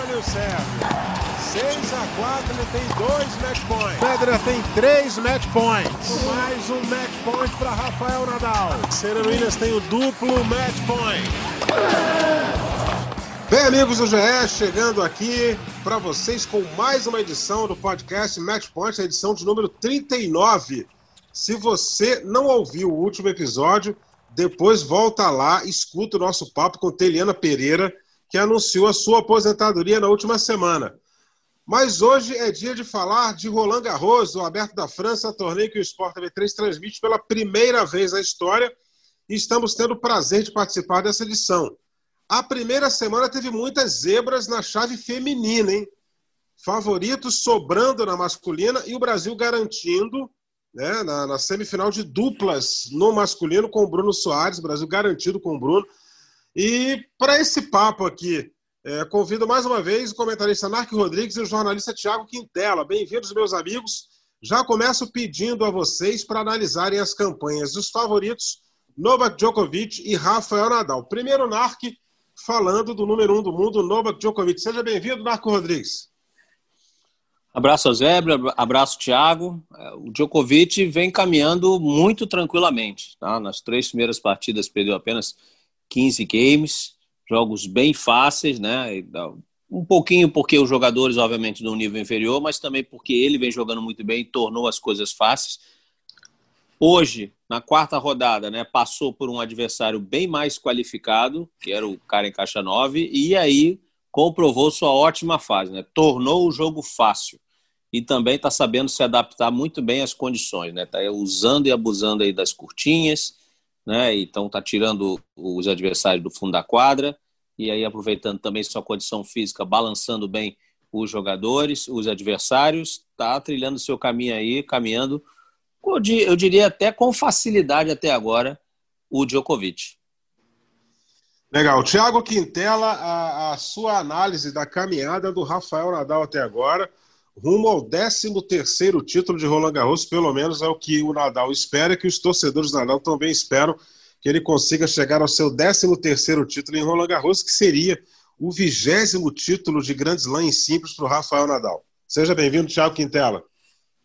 meu Sérgio. 6 a 4, ele tem dois match points. Pedra tem três match points. Mais um match point para Rafael Nadal. Serena Williams tem o duplo match point. Bem, amigos do GE, chegando aqui para vocês com mais uma edição do podcast Match Point, a edição de número 39. Se você não ouviu o último episódio, depois volta lá, escuta o nosso papo com Teliana Pereira, que anunciou a sua aposentadoria na última semana. Mas hoje é dia de falar de Roland Garros, o Aberto da França, torneio que o Sport TV3 transmite pela primeira vez na história. E estamos tendo o prazer de participar dessa edição. A primeira semana teve muitas zebras na chave feminina, hein? Favoritos sobrando na masculina e o Brasil garantindo né, na, na semifinal de duplas no masculino com o Bruno Soares, Brasil garantido com o Bruno. E para esse papo aqui é, convido mais uma vez o comentarista Narco Rodrigues e o jornalista Tiago Quintela. Bem-vindos, meus amigos. Já começo pedindo a vocês para analisarem as campanhas dos favoritos Novak Djokovic e Rafael Nadal. Primeiro, Narc, falando do número um do mundo, Novak Djokovic. Seja bem-vindo, Narco Rodrigues. Abraço ao Zebra, abraço Thiago. É, o Djokovic vem caminhando muito tranquilamente. Tá? Nas três primeiras partidas perdeu apenas 15 games jogos bem fáceis, né? Um pouquinho porque os jogadores, obviamente, do nível inferior, mas também porque ele vem jogando muito bem e tornou as coisas fáceis. Hoje, na quarta rodada, né, passou por um adversário bem mais qualificado, que era o Karen Caixa 9, e aí comprovou sua ótima fase, né? Tornou o jogo fácil e também está sabendo se adaptar muito bem às condições, né? Tá usando e abusando aí das curtinhas, né? Então está tirando os adversários do fundo da quadra e aí aproveitando também sua condição física, balançando bem os jogadores, os adversários, está trilhando seu caminho aí, caminhando, eu diria até com facilidade até agora, o Djokovic. Legal. Tiago Quintela, a, a, sua análise da caminhada do Rafael Nadal até agora, rumo ao 13º título de Roland Garros, pelo menos é o que o Nadal espera, que os torcedores do Nadal também esperam que ele consiga chegar ao seu 13º título em Roland Garros, que seria o vigésimo título de Grand Slam em simples para o Rafael Nadal. Seja bem-vindo, Thiago Quintela.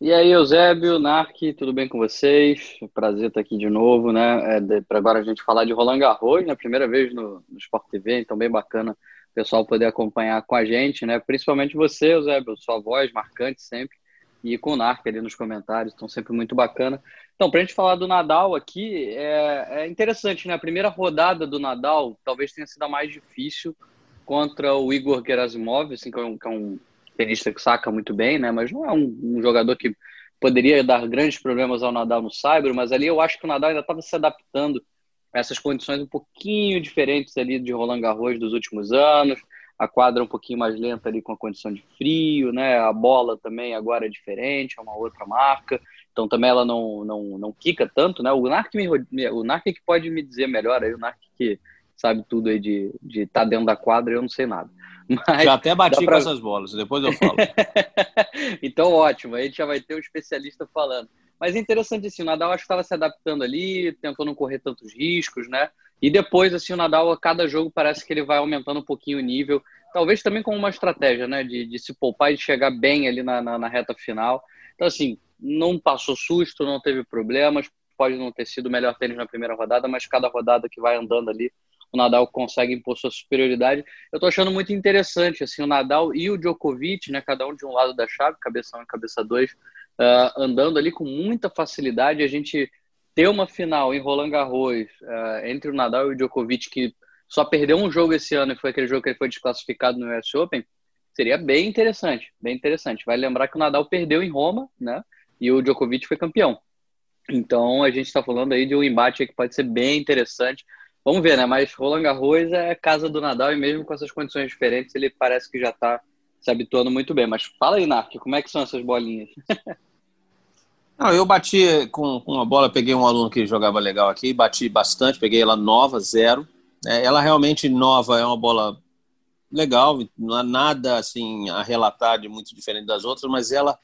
E aí, Eusébio, Narc, tudo bem com vocês? Prazer estar aqui de novo, né? É, para agora a gente falar de Roland Garros, né? Primeira vez no, no Sport TV, então bem bacana pessoal poder acompanhar com a gente, né? Principalmente você, Eusébio, sua voz marcante sempre, e com o Narc ali nos comentários, então sempre muito bacana. Então, para a gente falar do Nadal aqui, é, é, interessante, né? A primeira rodada do Nadal talvez tenha sido a mais difícil contra o Igor Gerasimov, assim, que é um, que é um tenista que saca muito bem, né? Mas não é um, um, jogador que poderia dar grandes problemas ao Nadal no Cyber, mas ali eu acho que o Nadal ainda estava se adaptando essas condições um pouquinho diferentes ali de Roland Garros dos últimos anos, a quadra um pouquinho mais lenta ali com a condição de frio, né? A bola também agora é diferente, é uma outra marca. Então também ela não, não, não quica tanto, né? O Narc, me, o Narc que pode me dizer melhor aí, o Narc que sabe tudo aí de estar de tá dentro da quadra, eu não sei nada. Mas já até bati pra... com essas bolas, depois eu falo. então ótimo, aí a gente já vai ter um especialista falando. Mas é interessante assim, o Nadal acho que estava se adaptando ali, tentou não correr tantos riscos, né? E depois, assim, o Nadal, a cada jogo parece que ele vai aumentando um pouquinho o nível. Talvez também com uma estratégia, né? De, de se poupar e de chegar bem ali na, na, na reta final. Então, assim, não passou susto, não teve problemas. Pode não ter sido o melhor tênis na primeira rodada, mas cada rodada que vai andando ali, o Nadal consegue impor sua superioridade. Eu tô achando muito interessante, assim, o Nadal e o Djokovic, né, cada um de um lado da chave, cabeça 1 um e cabeça 2, uh, andando ali com muita facilidade. A gente ter uma final em Roland Garros uh, entre o Nadal e o Djokovic, que só perdeu um jogo esse ano e foi aquele jogo que ele foi desclassificado no US Open, seria bem interessante, bem interessante. Vai lembrar que o Nadal perdeu em Roma, né? e o Djokovic foi campeão. Então a gente está falando aí de um embate que pode ser bem interessante. Vamos ver, né? Mas Roland Garros é casa do Nadal e mesmo com essas condições diferentes, ele parece que já está se habituando muito bem. Mas fala aí, Nark, como é que são essas bolinhas? Não, eu bati com, com uma bola, peguei um aluno que jogava legal aqui, bati bastante, peguei ela nova, zero. É, ela realmente nova é uma bola legal, não há nada assim a relatar de muito diferente das outras, mas ela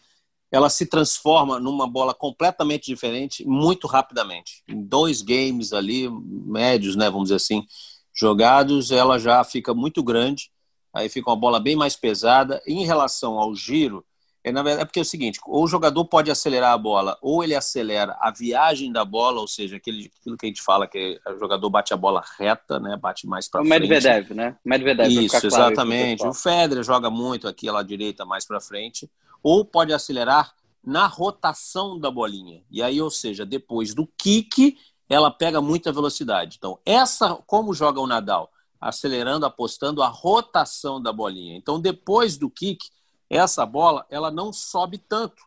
ela se transforma numa bola completamente diferente muito rapidamente. Em dois games ali, médios, né, vamos dizer assim, jogados, ela já fica muito grande aí fica uma bola bem mais pesada. Em relação ao giro, é, na verdade, é porque é o seguinte: ou o jogador pode acelerar a bola, ou ele acelera a viagem da bola, ou seja, aquele, aquilo que a gente fala que o jogador bate a bola reta, né? Bate mais para frente. O Medvedev, né? Medvedev. Isso, claro exatamente. o Federer joga muito aqui à direita, mais para frente. Ou pode acelerar na rotação da bolinha. E aí, ou seja, depois do kick, ela pega muita velocidade. Então, essa, como joga o Nadal? Acelerando, apostando a rotação da bolinha. Então, depois do kick essa bola ela não sobe tanto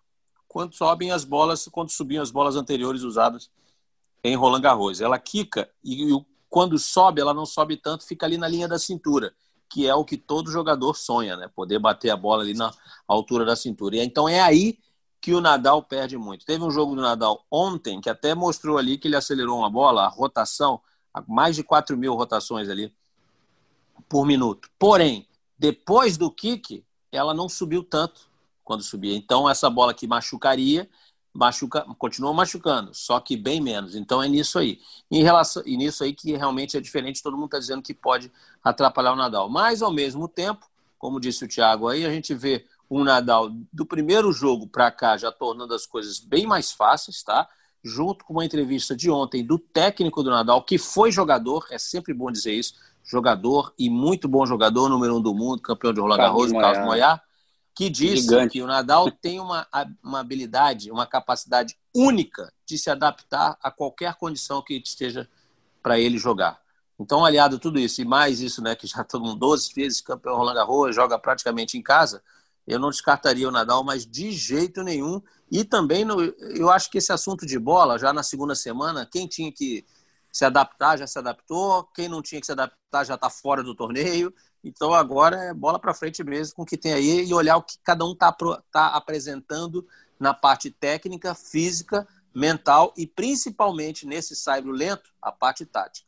quanto sobem as bolas, quando subiam as bolas anteriores usadas em Roland Garros. Ela quica e, e quando sobe, ela não sobe tanto, fica ali na linha da cintura, que é o que todo jogador sonha, né? Poder bater a bola ali na altura da cintura. E então é aí que o Nadal perde muito. Teve um jogo do Nadal ontem que até mostrou ali que ele acelerou uma bola, a rotação, mais de 4 mil rotações ali por minuto. Porém, depois do kick, ela não subiu tanto quando subia. Então, essa bola que machucaria, machuca, continua machucando, só que bem menos. Então, é nisso aí. Em relação, e nisso aí que realmente é diferente, todo mundo está dizendo que pode atrapalhar o Nadal. Mas, ao mesmo tempo, como disse o Thiago aí, a gente vê um Nadal do primeiro jogo para cá já tornando as coisas bem mais fáceis, tá? Junto com uma entrevista de ontem do técnico do Nadal, que foi jogador, é sempre bom dizer isso, jogador e muito bom jogador, número um do mundo, campeão de Roland Garros, Carlos Moyar, que disse Gigante. que o Nadal tem uma, uma habilidade, uma capacidade única de se adaptar a qualquer condição que esteja para ele jogar. Então, aliado a tudo isso, e mais isso, né, que já todo mundo 12 vezes campeão Roland Garros, joga praticamente em casa, eu não descartaria o Nadal, mas de jeito nenhum. E também, no, eu acho que esse assunto de bola, já na segunda semana, quem tinha que se adaptar, já se adaptou. Quem não tinha que se adaptar já está fora do torneio. Então agora é bola para frente mesmo com o que tem aí e olhar o que cada um está tá apresentando na parte técnica, física, mental e principalmente nesse saibro lento, a parte tática.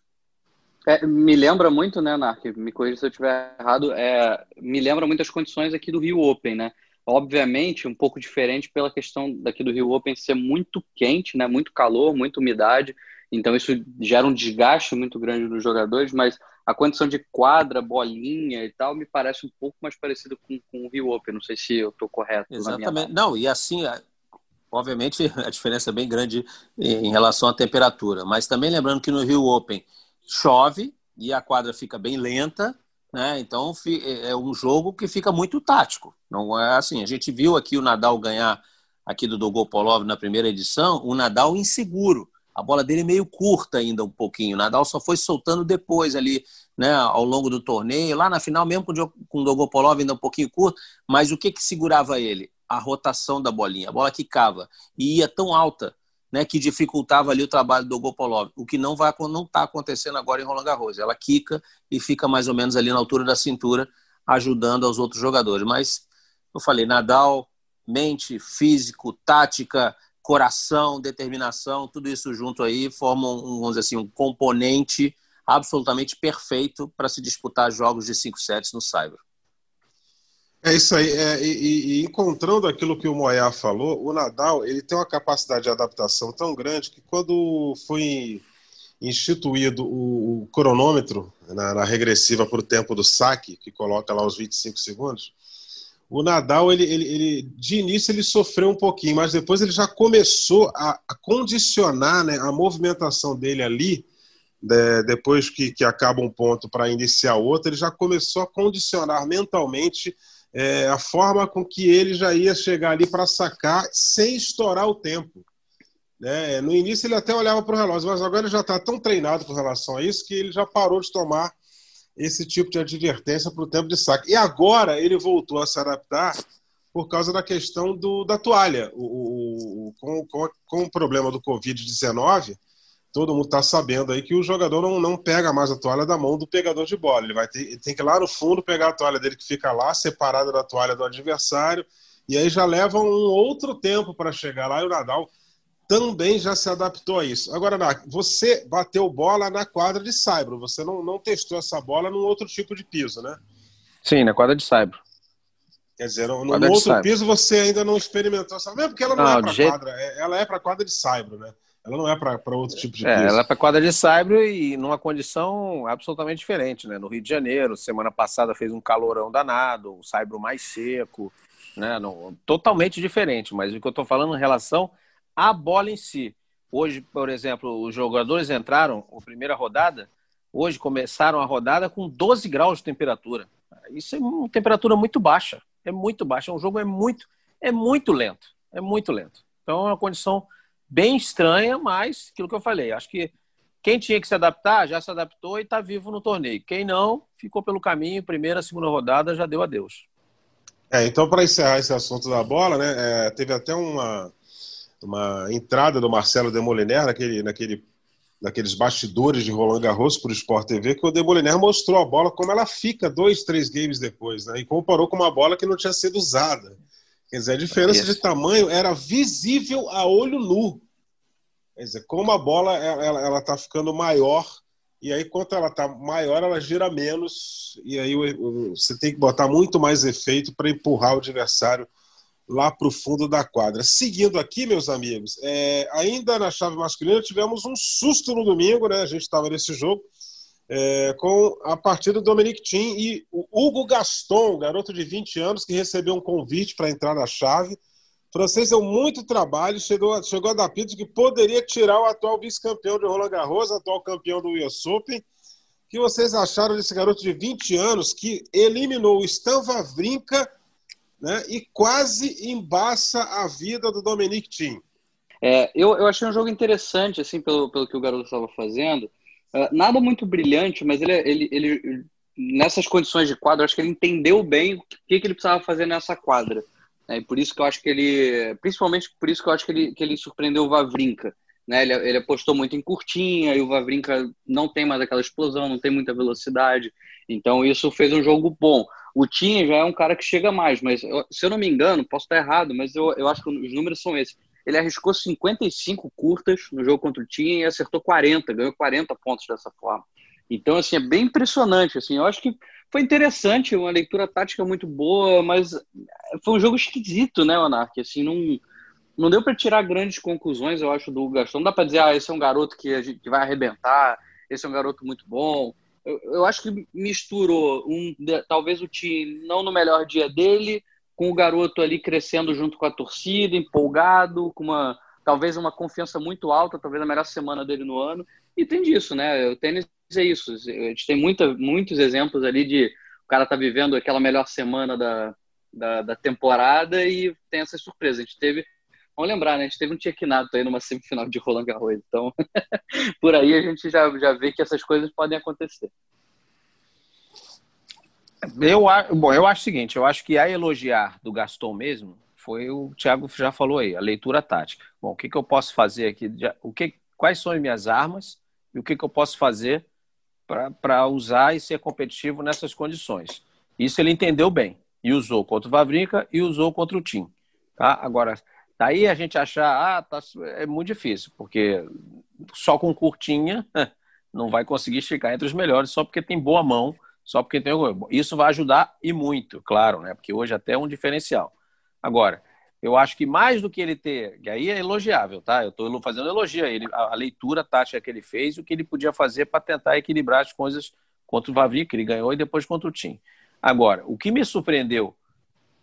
É, me lembra muito, né, Narc? Me corrija se eu estiver errado. É, me lembra muito as condições aqui do Rio Open, né? Obviamente, um pouco diferente pela questão daqui do Rio Open ser muito quente, né? Muito calor, muita umidade. Então isso gera um desgaste muito grande nos jogadores, mas a condição de quadra, bolinha e tal, me parece um pouco mais parecido com, com o Rio Open. Não sei se eu estou correto. Exatamente. Não, e assim, obviamente a diferença é bem grande em relação à temperatura, mas também lembrando que no Rio Open chove e a quadra fica bem lenta, né? Então é, é um jogo que fica muito tático. Não é assim. A gente viu aqui o Nadal ganhar aqui do Dogopolov na primeira edição, o Nadal inseguro a bola dele é meio curta ainda um pouquinho. O Nadal só foi soltando depois ali, né, ao longo do torneio. Lá na final, mesmo com o Dogopolov ainda um pouquinho curto, mas o que que segurava ele? A rotação da bolinha. A bola quicava e ia tão alta, né, que dificultava ali o trabalho do Dogopolov. O que não vai não está acontecendo agora em Roland Garros. Ela quica e fica mais ou menos ali na altura da cintura, ajudando aos outros jogadores. Mas eu falei, Nadal, mente, físico, tática, coração, determinação, tudo isso junto aí formam, vamos dizer assim, um componente absolutamente perfeito para se disputar jogos de cinco sets no Cyber. É isso aí. É, e, e, encontrando aquilo que o Moyá falou, o Nadal ele tem uma capacidade de adaptação tão grande que quando foi instituído o, o cronômetro na, na regressiva para o tempo do saque, que coloca lá os 25 segundos, o Nadal, ele, ele, ele, de início, ele sofreu um pouquinho, mas depois ele já começou a, condicionar né, a movimentação dele ali, né, depois que, que acaba um ponto para iniciar outro, ele já começou a condicionar mentalmente é, a forma com que ele já ia chegar ali para sacar sem estourar o tempo. Né? No início ele até olhava para o relógio, mas agora ele já está tão treinado com relação a isso que ele já parou de tomar esse tipo de advertência para o tempo de saque. E agora ele voltou a se adaptar por causa da questão do, da toalha. O, o com, com, com, o problema do Covid-19, todo mundo está sabendo aí que o jogador não, não pega mais a toalha da mão do pegador de bola. Ele, vai ter, ele tem que ir lá no fundo pegar a toalha dele que fica lá, separada da toalha do adversário, e aí já leva um outro tempo para chegar lá e o Nadal também já se adaptou a isso. Agora, você bateu bola na quadra de saibro, você não, não testou essa bola num outro tipo de piso, né? Sim, na quadra de saibro. Quer dizer, no outro piso você ainda não experimentou essa mesmo porque ela não, não é para jeito... quadra, é, ela é para quadra de saibro, né? Ela não é para outro tipo de é, piso. Ela é para quadra de saibro e numa condição absolutamente diferente, né? No Rio de Janeiro, semana passada fez um calorão danado, o saibro mais seco, né? Totalmente diferente, mas o que eu estou falando em relação à bola em si. Hoje, por exemplo, os jogadores entraram, a primeira rodada, hoje começaram a rodada com 12 graus de temperatura. Isso é uma temperatura muito baixa, é muito baixa. O jogo é muito, é muito lento, é muito lento. Então é uma condição bem estranha, mas aquilo que eu falei, acho que quem tinha que se adaptar já se adaptou e está vivo no torneio. Quem não, ficou pelo caminho, primeira, segunda rodada, já deu adeus. É, então, para encerrar esse assunto da bola, né, é, teve até uma, uma entrada do Marcelo Demoliner naquele, naquele, naqueles bastidores de Roland Garros para o Sport TV, que o Demoliner mostrou a bola como ela fica dois, três games depois, né, e comparou com uma bola que não tinha sido usada. Quer dizer, a diferença de tamanho era visível a olho nu. Quer dizer, como a bola ela está ficando maior, e aí quanto ela está maior, ela gira menos, e aí você tem que botar muito mais efeito para empurrar o adversário lá para o fundo da quadra. Seguindo aqui, meus amigos, é, ainda na chave masculina tivemos um susto no domingo, né? A gente estava nesse jogo é, com a partida do Dominic Thiem e o Hugo Gaston, garoto de 20 anos, que recebeu um convite para entrar na chave. O francês deu muito trabalho, chegou, chegou a dar pito que poderia tirar o atual vice-campeão de Roland Garros, atual campeão do US Open. O que vocês acharam desse garoto de 20 anos que eliminou o Stan Wawrinka né, e quase embaça a vida do Dominic Thiem? É, eu, eu achei um jogo interessante, assim, pelo, pelo que o garoto estava fazendo. Uh, nada muito brilhante, mas ele, ele, ele, nessas condições de quadro, acho que ele entendeu bem o que, que ele precisava fazer nessa quadra. Né? E por isso que eu acho que ele, principalmente por isso que eu acho que ele, que ele surpreendeu o Vavrinka. Né? Ele, ele apostou muito em curtinha e o Vavrinka não tem mais aquela explosão, não tem muita velocidade. Então isso fez um jogo bom. O Tinha já é um cara que chega mais, mas eu, se eu não me engano, posso estar errado, mas eu, eu acho que os números são esses ele arriscou 55 curtas no jogo contra o Team e acertou 40, ganhou 40 pontos dessa forma. Então, assim, é bem impressionante. Assim, eu acho que foi interessante, uma leitura tática muito boa, mas foi um jogo esquisito, né, Monark? Assim, não, não deu para tirar grandes conclusões, eu acho, do Gastão. Não dá para dizer, ah, esse é um garoto que, que vai arrebentar, esse é um garoto muito bom. Eu, eu acho que misturou um, talvez o time não no melhor dia dele, com o garoto ali crescendo junto com a torcida, empolgado, com uma talvez uma confiança muito alta, talvez a melhor semana dele no ano. E tem disso, né? O tênis é isso. A gente tem muita, muitos exemplos ali de o cara tá vivendo aquela melhor semana da, da, da temporada e tem essa surpresa. A gente teve Vamos lembrar, né? A gente teve um Tchekinato aí numa semifinal de Roland Garros. Então, por aí a gente já, já vê que essas coisas podem acontecer. Eu, bom, eu acho o seguinte, eu acho que a elogiar do Gaston mesmo foi o Thiago já falou aí, a leitura tática. Bom, o que, que eu posso fazer aqui? O que, quais são as minhas armas e o que, que eu posso fazer para usar e ser competitivo nessas condições? Isso ele entendeu bem e usou contra o Vavrinka e usou contra o Tim. Tá? Agora, daí a gente achar, ah, tá, é muito difícil, porque só com curtinha não vai conseguir ficar entre os melhores só porque tem boa mão só porque tem Isso vai ajudar e muito, claro, né? Porque hoje até é um diferencial. Agora, eu acho que mais do que ele ter, que aí é elogiável, tá? Eu estou fazendo elogio a ele, a, a, leitura tática que ele fez, o que ele podia fazer para tentar equilibrar as coisas contra o Vavi, que ele ganhou, e depois contra o Tim. Agora, o que me surpreendeu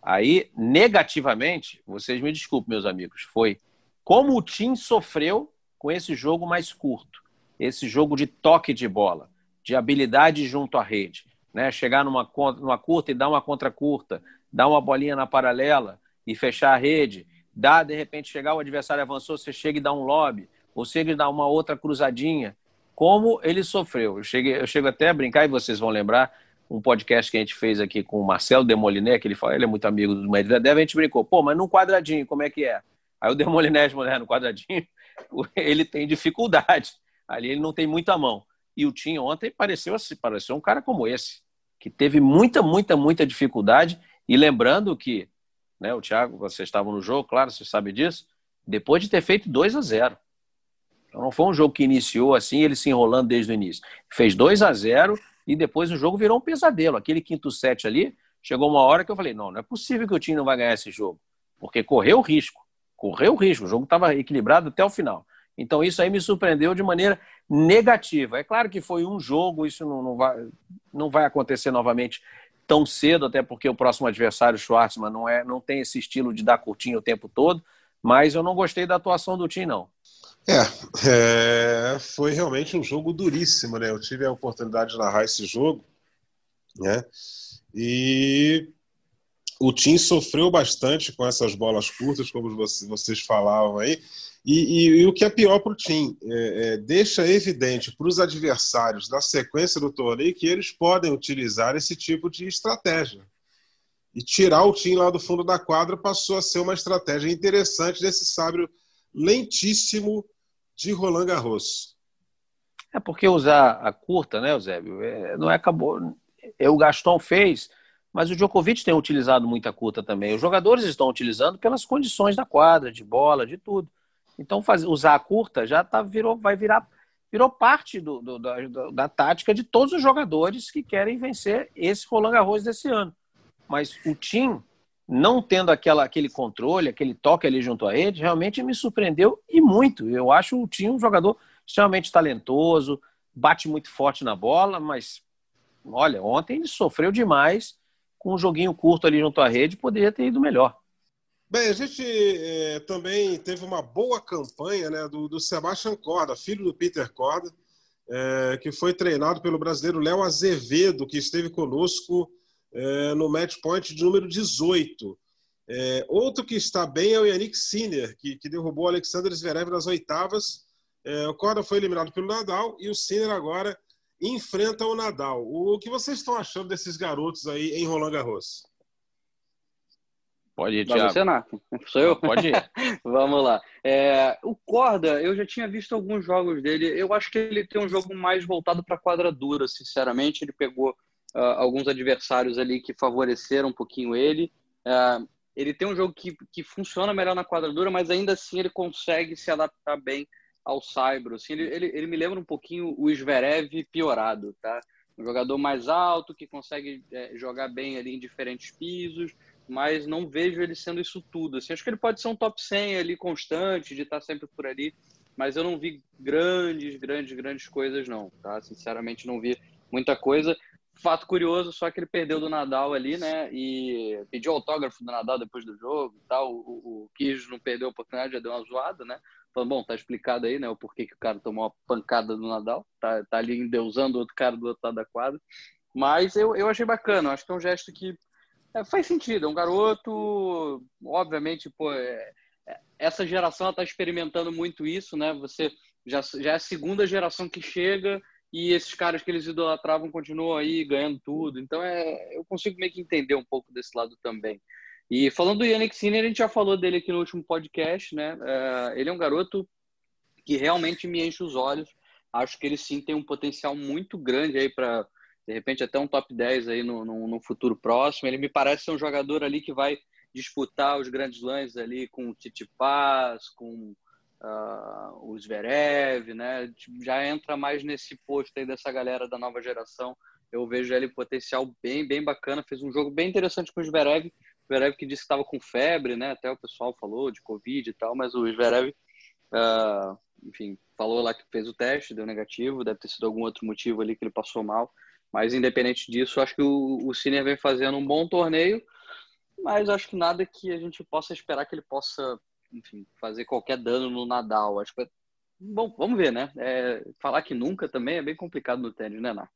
aí negativamente, vocês me desculpem, meus amigos, foi como o Tim sofreu com esse jogo mais curto, esse jogo de toque de bola, de habilidade junto à rede né? Chegar numa, numa curta e dar uma contra curta, dar uma bolinha na paralela e fechar a rede, dar, de repente, chegar, o adversário avançou, você chega e dá um lobby, ou chega e dá uma outra cruzadinha. Como ele sofreu. Eu, cheguei, eu chego até a brincar, e vocês vão lembrar, um podcast que a gente fez aqui com o Marcelo Demoliné, que ele fala, ele é muito amigo do Medvedev, a gente brincou, pô, mas num quadradinho, como é que é? Aí o Demoliné, mulher no quadradinho, ele tem dificuldade. Ali ele não tem muita mão. E o Tim ontem pareceu, assim, pareceu um cara como esse que teve muita, muita, muita dificuldade. E lembrando que, né, o Thiago, vocês estavam no jogo, claro, você sabe disso, depois de ter feito 2 a 0 Então não foi um jogo que iniciou assim, ele se enrolando desde o início. Fez 2 a 0 e depois o jogo virou um pesadelo. Aquele quinto set ali, chegou uma hora que eu falei: não, não é possível que o time não vai ganhar esse jogo, porque correu risco. Correu risco, o jogo estava equilibrado até o final. Então isso aí me surpreendeu de maneira negativa. É claro que foi um jogo, isso não, não, vai, não vai acontecer novamente tão cedo, até porque o próximo adversário, Schwartzman, não, é, não tem esse estilo de dar curtinho o tempo todo, mas eu não gostei da atuação do time, não. É, é, foi realmente um jogo duríssimo, né? Eu tive a oportunidade de narrar esse jogo, né? E o time sofreu bastante com essas bolas curtas, como vocês falavam aí. E, e, e o que é pior para o time, é, é, deixa evidente para os adversários da sequência do torneio que eles podem utilizar esse tipo de estratégia. E tirar o time lá do fundo da quadra passou a ser uma estratégia interessante desse sábio lentíssimo de Roland Garros. É porque usar a curta, né, Eusébio? É, não é acabou. É, o Gaston fez, mas o Djokovic tem utilizado muita curta também. Os jogadores estão utilizando pelas condições da quadra, de bola, de tudo. Então, fazer, usar a curta já tá, virou, vai virar virou parte do, do, da, da, tática de todos os jogadores que querem vencer esse Roland Garros desse ano. Mas o Tim, não tendo aquela, aquele controle, aquele toque ali junto à rede, realmente me surpreendeu e muito. Eu acho o Tim um jogador extremamente talentoso, bate muito forte na bola, mas olha, ontem ele sofreu demais com um joguinho curto ali junto à rede, poderia ter ido melhor. Bem, a gente é, também teve uma boa campanha né, do, do Sebastian Corda, filho do Peter Corda, é, que foi treinado pelo brasileiro Léo Azevedo, que esteve conosco é, no match point de número 18. É, outro que está bem é o Yannick Sinner, que, que derrubou o Alexander Zverev nas oitavas. É, o Corda foi eliminado pelo Nadal e o Sinner agora enfrenta o Nadal. O que vocês estão achando desses garotos aí em Roland Garros? Pode ir, Thiago. Nath. Sou eu? Pode ir. Vamos lá. É, o Corda, eu já tinha visto alguns jogos dele. Eu acho que ele tem um jogo mais voltado para quadra dura, sinceramente. Ele pegou uh, alguns adversários ali que favoreceram um pouquinho ele. Uh, ele tem um jogo que, que funciona melhor na quadra dura, mas ainda assim ele consegue se adaptar bem ao Saibro. Assim, ele, ele, ele me lembra um pouquinho o Zverev piorado, tá? Um jogador mais alto, que consegue é, jogar bem ali em diferentes pisos, mas não vejo ele sendo isso tudo. Assim, acho que ele pode ser um top 100 ali constante, de estar sempre por ali, mas eu não vi grandes, grandes, grandes coisas não, tá? Sinceramente não vi muita coisa. Fato curioso, só que ele perdeu do Nadal ali, né? E pediu autógrafo do Nadal depois do jogo e tal. O, o Kijo não perdeu a oportunidade, já deu uma zoada, né? Falando, bom, tá explicado aí, né? O porquê que o cara tomou uma pancada do Nadal. Tá, tá ali endeusando o outro cara do outro lado da quadra. Mas eu, eu achei bacana. Acho que é um gesto que é, faz sentido, é um garoto, obviamente, pô, é, é essa geração está experimentando muito isso, né? Você já, já é a segunda geração que chega e esses caras que eles idolatravam continuam aí ganhando tudo. Então é, eu consigo meio que entender um pouco desse lado também. E falando do Yannick Sinner, a gente já falou dele aqui no último podcast, né? É, ele é um garoto que realmente me enche os olhos. Acho que ele sim tem um potencial muito grande aí para de repente até um top 10 aí no, no, no, futuro próximo. Ele me parece ser um jogador ali que vai disputar os grandes lãs ali com o Titi Paz, com uh, o Zverev, né? Já entra mais nesse posto aí dessa galera da nova geração. Eu vejo ele potencial bem, bem bacana. Fez um jogo bem interessante com o Zverev. O Zverev que disse que estava com febre, né? Até o pessoal falou de Covid e tal, mas o Zverev, uh, enfim, falou lá que fez o teste, deu negativo. Deve ter sido algum outro motivo ali que ele passou mal. Mas independente disso, acho que o, o Sinner vem fazendo um bom torneio, mas acho que nada que a gente possa esperar que ele possa, enfim, fazer qualquer dano no Nadal. Acho que bom, vamos ver, né? É, falar que nunca também é bem complicado no tênis, né, Ná?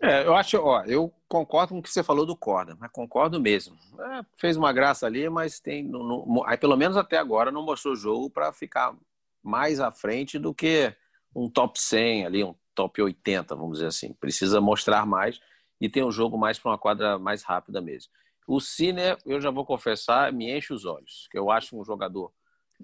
É, eu acho, ó, eu concordo com o que você falou do Corda, mas concordo mesmo. É, fez uma graça ali, mas tem, no, no, aí pelo menos até agora não mostrou jogo para ficar mais à frente do que um top 100 ali, um top 80, vamos dizer assim. Precisa mostrar mais e tem um jogo mais para uma quadra mais rápida mesmo. O Cine, eu já vou confessar, me enche os olhos. Eu acho um jogador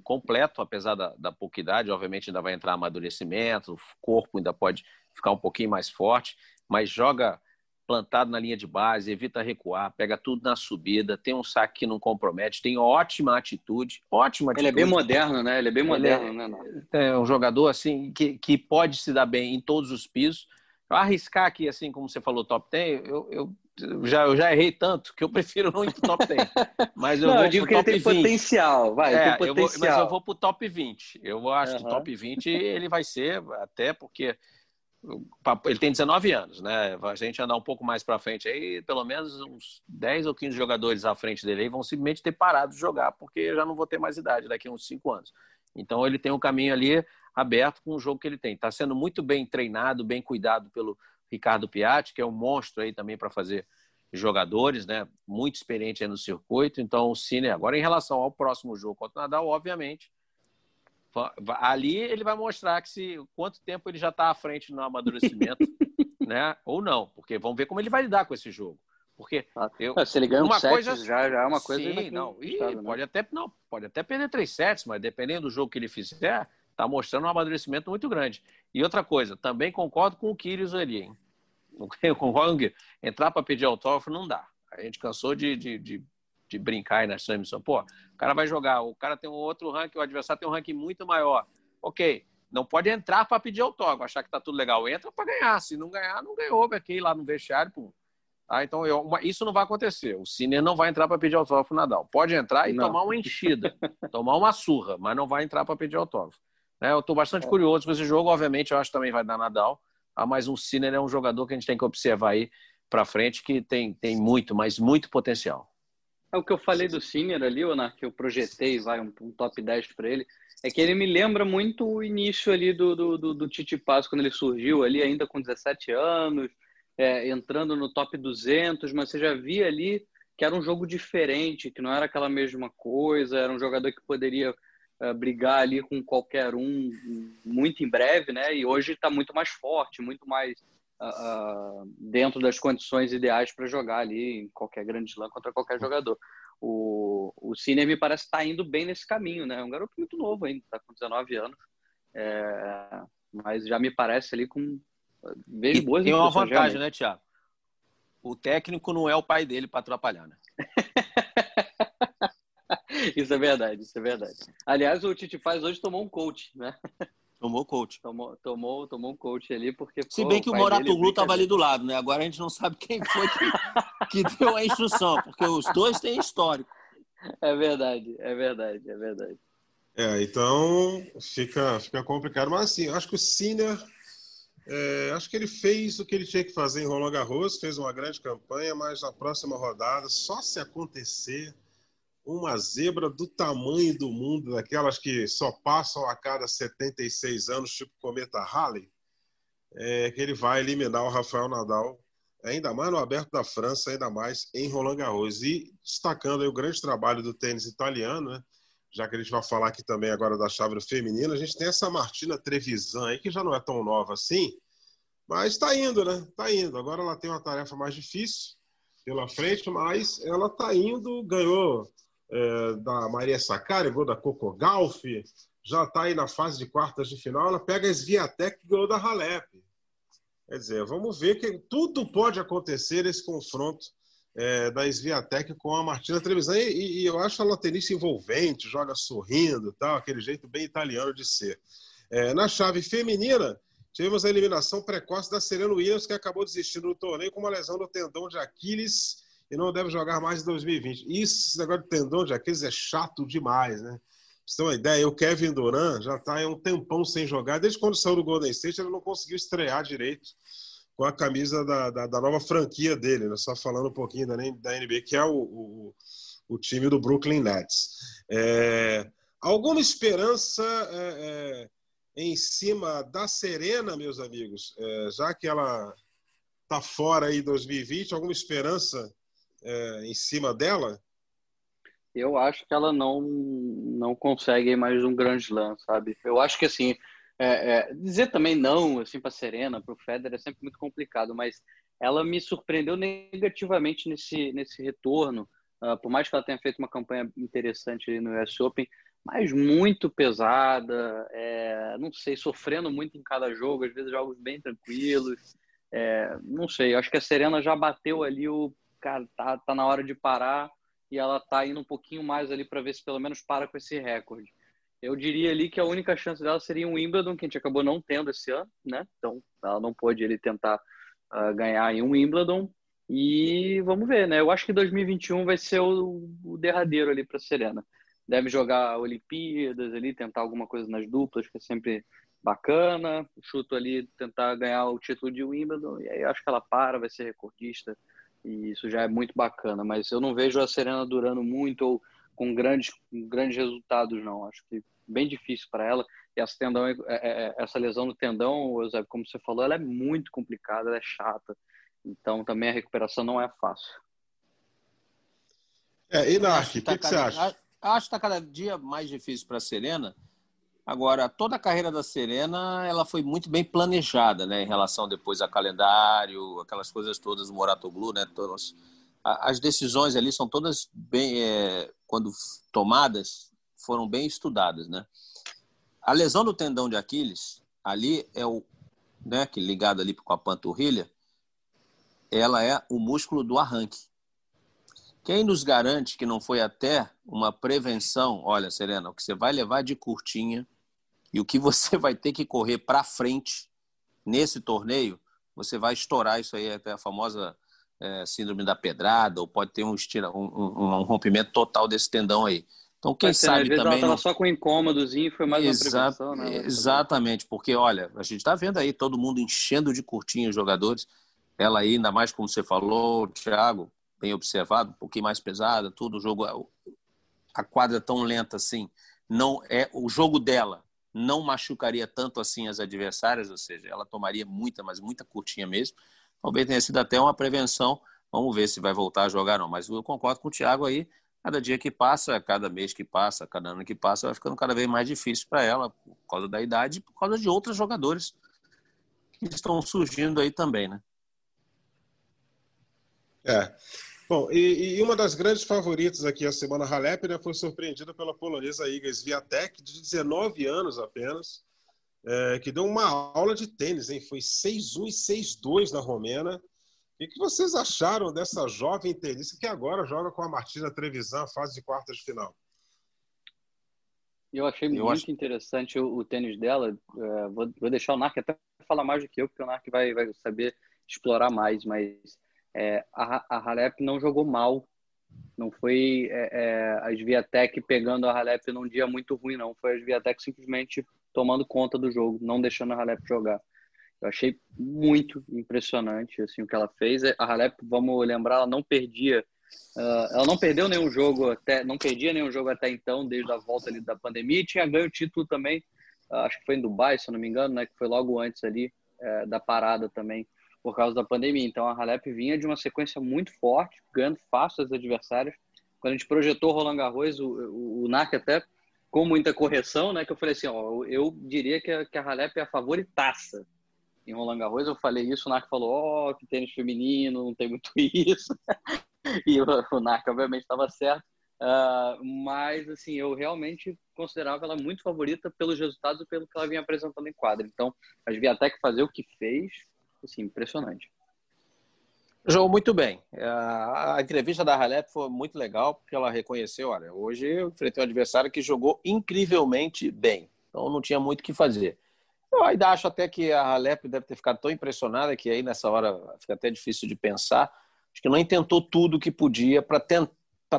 completo, apesar da, da pouca idade. Obviamente ainda vai entrar amadurecimento, o corpo ainda pode ficar um pouquinho mais forte, mas joga plantado na linha de base, evita recuar, pega tudo na subida, tem um saque que não compromete, tem ótima atitude, ótima atitude. Ele é bem moderno, né? Ele é bem moderno, é, né? É um jogador assim que, que pode se dar bem em todos os pisos. arriscar aqui, assim como você falou, top 10, eu, eu, já, eu já errei tanto que eu prefiro não ir pro top 10. Mas eu não, vou eu digo que top ele tem 20. potencial, vai, É, tem eu vou, potencial. mas eu vou pro top 20. Eu acho que Aham. top 20 ele vai ser, até porque ele tem 19 anos, né? A gente andar um pouco mais para frente aí, pelo menos uns 10 ou 15 jogadores à frente dele aí vão simplesmente ter parado de jogar, porque eu já não vou ter mais idade daqui a uns 5 anos. Então ele tem um caminho ali aberto com o jogo que ele tem. Está sendo muito bem treinado, bem cuidado pelo Ricardo Piatti, que é um monstro aí também para fazer jogadores, né? Muito experiente no circuito. Então o Cine, agora em relação ao próximo jogo contra o Nadal, obviamente, ali ele vai mostrar que se quanto tempo ele já está à frente no amadurecimento, né? Ou não, porque vamos ver como ele vai lidar com esse jogo. Porque eu, Ah, Se ele ganha um uma set, coisa- já, já é uma coisa Sim, não. E né? pode até não, pode até perder três sets, mas dependendo do jogo que ele fizer, tá mostrando um amadurecimento muito grande. E outra coisa, também concordo com o Kyrgios ali, hein? Eu concordo que entrar para pedir autógrafo não dá. A gente cansou de, de, de, de brincar aí na transmissão. Pô, o cara vai jogar, o cara tem um outro ranking, o adversário tem um ranking muito maior. Ok, não pode entrar para pedir autógrafo, achar que tá tudo legal. Entra para ganhar. Se não ganhar, não ganhou. Aqui lá no vestiário, pum. Ah, então eu, isso não vai acontecer. O Sinner não vai entrar para pedir autógrafo Nadal. Pode entrar e Não. tomar uma enchida, tomar uma surra, mas não vai entrar para pedir autógrafo. Né, eu estou bastante É. curioso com esse jogo. Obviamente, eu acho que também vai dar Nadal. Ah, mas o Sinner é um jogador que a gente tem que observar aí para frente, que tem, tem muito, mas muito potencial. É o que eu falei do Sinner ali, Ona, que eu projetei, vai, um, um top 10 para ele, é que ele me lembra muito o início ali do, do, do, do Titi Paz, quando ele surgiu ali, ainda com 17 anos, é, entrando no top 200, mas você já via ali que era um jogo diferente, que não era aquela mesma coisa, era um jogador que poderia é, brigar ali com qualquer um muito em breve, né? E hoje está muito mais forte, muito mais ah, dentro das condições ideais para jogar ali em qualquer grande slam contra qualquer jogador. O, o Sinner me parece estar indo bem nesse caminho, né? É um garoto muito novo ainda, está com 19 anos, É, mas já me parece ali com vejo boas tem uma vantagem, realmente. né, Thiago? O técnico não é o pai dele para atrapalhar, né? Isso é verdade, isso é verdade. Aliás, o Titi Paz hoje tomou um coach, né? Tomou coach. Tomou, tomou, tomou um coach ali, porque. Se pô, bem que o é Moratoglu estava ali do lado, né? Agora a gente não sabe quem foi que, que deu a instrução, porque os dois têm histórico. É verdade, é verdade, é verdade. É, então fica, fica complicado. Mas assim, eu acho que o Sinner, é, acho que ele fez o que ele tinha que fazer em Roland Garros, fez uma grande campanha, mas na próxima rodada, só se acontecer uma zebra do tamanho do mundo, daquelas que só passam a cada 76 anos, tipo Cometa Halley, é, que ele vai eliminar o Rafael Nadal, ainda mais no Aberto da França, ainda mais em Roland Garros. E destacando o grande trabalho do tênis italiano, né? já que a gente vai falar aqui também agora da chave feminina, a gente tem essa Martina Trevisan aí, que já não é tão nova assim, mas está indo, né? Está indo. Agora ela tem uma tarefa mais difícil pela frente, mas ela está indo, ganhou é, da Maria Sakkari, gol da Coco Gauff, já está aí na fase de quartas de final, ela pega a Sviatek, que ganhou da Halep. Quer dizer, vamos ver que tudo pode acontecer nesse confronto é, da Sviatek com a Martina Trevisan. E, e, eu acho ela tenista envolvente, joga sorrindo, tal, aquele jeito bem italiano de ser. É, na chave feminina, tivemos a eliminação precoce da Serena Williams, que acabou desistindo do torneio com uma lesão no tendão de Aquiles e não deve jogar mais em 2020. Isso, esse negócio de tendão de Aquiles é chato demais, né? Pra você uma ideia, o Kevin Durant já está um tempão sem jogar. Desde quando saiu do Golden State, ele não conseguiu estrear direito com a camisa da, da, da nova franquia dele, né? só falando um pouquinho da, da NBA, que é o, o, o time do Brooklyn Nets. É, alguma esperança é, é, em cima da Serena, meus amigos, é, já que ela está fora aí em 2020, alguma esperança é, em cima dela? Eu acho que ela não, não consegue mais um grande slam, sabe? Eu acho que assim, é, é, dizer também não assim para Serena, para o Federer é sempre muito complicado, mas ela me surpreendeu negativamente nesse nesse retorno, uh, por mais que ela tenha feito uma campanha interessante no US Open, mas muito pesada, é, não sei, sofrendo muito em cada jogo, às vezes jogos bem tranquilos, é, não sei, acho que a Serena já bateu ali o cara, tá, tá na hora de parar e ela tá indo um pouquinho mais ali para ver se pelo menos para com esse recorde. Eu diria ali que a única chance dela seria um Wimbledon, que a gente acabou não tendo esse ano, né? Então, ela não pôde ele tentar uh, ganhar em um Wimbledon. E vamos ver, né? Eu acho que 2021 vai ser o, o derradeiro ali para Serena. Deve jogar Olimpíadas ali, tentar alguma coisa nas duplas, que é sempre bacana. Chuto ali, tentar ganhar o título de Wimbledon. E aí acho que ela para, vai ser recordista. E isso já é muito bacana. Mas eu não vejo a Serena durando muito ou com grandes, grandes resultados, não. Acho que bem difícil para ela. E essa, tendão, é, é, é, essa lesão no tendão, como você falou, ela é muito complicada, ela é chata. Então também a recuperação não é fácil. É, e Narc, o que, que, que, você acha? Acho que está cada dia mais difícil para a Serena. Agora, toda a carreira da Serena, ela foi muito bem planejada, né, em relação depois a calendário, aquelas coisas todas do Moratoglu, né, todas, as decisões ali são todas bem, é, quando tomadas, foram bem estudadas, né. A lesão do tendão de Aquiles, ali é o, né, que ligado ali com a panturrilha, ela é o músculo do arranque. Quem nos garante que não foi até uma prevenção? Olha, Serena, o que você vai levar de curtinha e o que você vai ter que correr para frente nesse torneio, você vai estourar isso aí, até a famosa é, síndrome da pedrada, ou pode ter um, estira, um, um, um rompimento total desse tendão aí. Então, quem ser, sabe também. Ela estava não... só com incômodozinho, foi mais Exa... uma prevenção, né? Exatamente, porque olha, a gente está vendo aí todo mundo enchendo de curtinho os jogadores. Ela aí, ainda mais como você falou, Thiago, bem observado, um pouquinho mais pesada, tudo, o jogo, a quadra tão lenta assim, não é o jogo dela não machucaria tanto assim as adversárias, ou seja, ela tomaria muita, mas muita curtinha mesmo. Talvez tenha sido até uma prevenção. Vamos ver se vai voltar a jogar não. Mas eu concordo com o Thiago aí. Cada dia que passa, cada mês que passa, cada ano que passa, vai ficando cada vez mais difícil para ela, por causa da idade e por causa de outros jogadores que estão surgindo aí também, né? É. Bom, e, e, uma das grandes favoritas aqui a semana Halep né, foi surpreendida pela polonesa Iga Swiatek, de 19 anos apenas, é, que deu uma aula de tênis, hein? Foi 6-1 e 6-2 na Romena. O que vocês acharam dessa jovem tenista que agora joga com a Martina Trevisan, fase de quartas de final? Eu achei eu muito acho... interessante o, o, tênis dela. É, vou, vou, deixar o Narc até falar mais do que eu, porque o Narc vai, vai saber explorar mais, mas é, a, a Halep não jogou mal. Não foi é, é, pegando a Halep num dia muito ruim, não. Foi a Sviatek simplesmente tomando conta do jogo, não deixando a Halep jogar. Eu achei muito impressionante assim o que ela fez. A Halep, vamos lembrar, ela não perdia, uh, ela não perdeu nenhum jogo até, não perdia nenhum jogo até então, desde a volta ali da pandemia. E tinha ganho o título também, uh, acho que foi em Dubai, se eu não me engano, né? Que foi logo antes ali uh, da parada também por causa da pandemia. Então a Halep vinha de uma sequência muito forte, ganhando fácil as adversárias. Quando a gente projetou Roland Garros, o, o, o até com muita correção, né? Que eu falei assim, ó, eu diria que a, que a Halep é a favoritaça em Roland Garros. Eu falei isso, o NAC falou, ó, oh, que tênis feminino, não tem muito isso. e o, o obviamente, estava certo. Uh, mas, assim, eu realmente considerava ela muito favorita pelos resultados e pelo que ela vinha apresentando em quadra. Então, a Sviatek fazer o que fez assim, impressionante. Jogou muito bem. A entrevista da Halep foi muito legal, porque ela reconheceu, olha, hoje eu enfrentei um adversário que jogou incrivelmente bem. Então não tinha muito o que fazer. Eu ainda acho até que a Halep deve ter ficado tão impressionada que aí nessa hora fica até difícil de pensar. Acho que não intentou tudo o que podia para tent,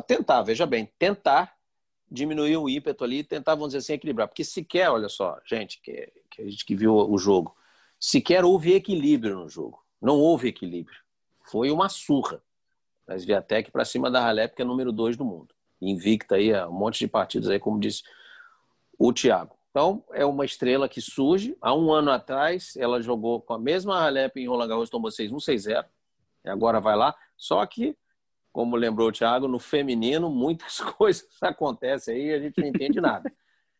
tentar, veja bem, tentar diminuir o ímpeto ali e tentar, vamos dizer assim, equilibrar. Porque sequer, olha só, gente, que, que a gente que viu o jogo, sequer houve equilíbrio no jogo. Não houve equilíbrio. Foi uma surra da Sviatek para cima da Halep, que é número dois do mundo. Invicta aí um monte de partidas aí, como disse o Thiago. Então, é uma estrela que surge. Há um ano atrás, ela jogou com a mesma Halep em Roland Garros, tomou 6-1, 6-0. E agora vai lá. Só que, como lembrou o Thiago, no feminino, muitas coisas acontecem aí e a gente não entende nada.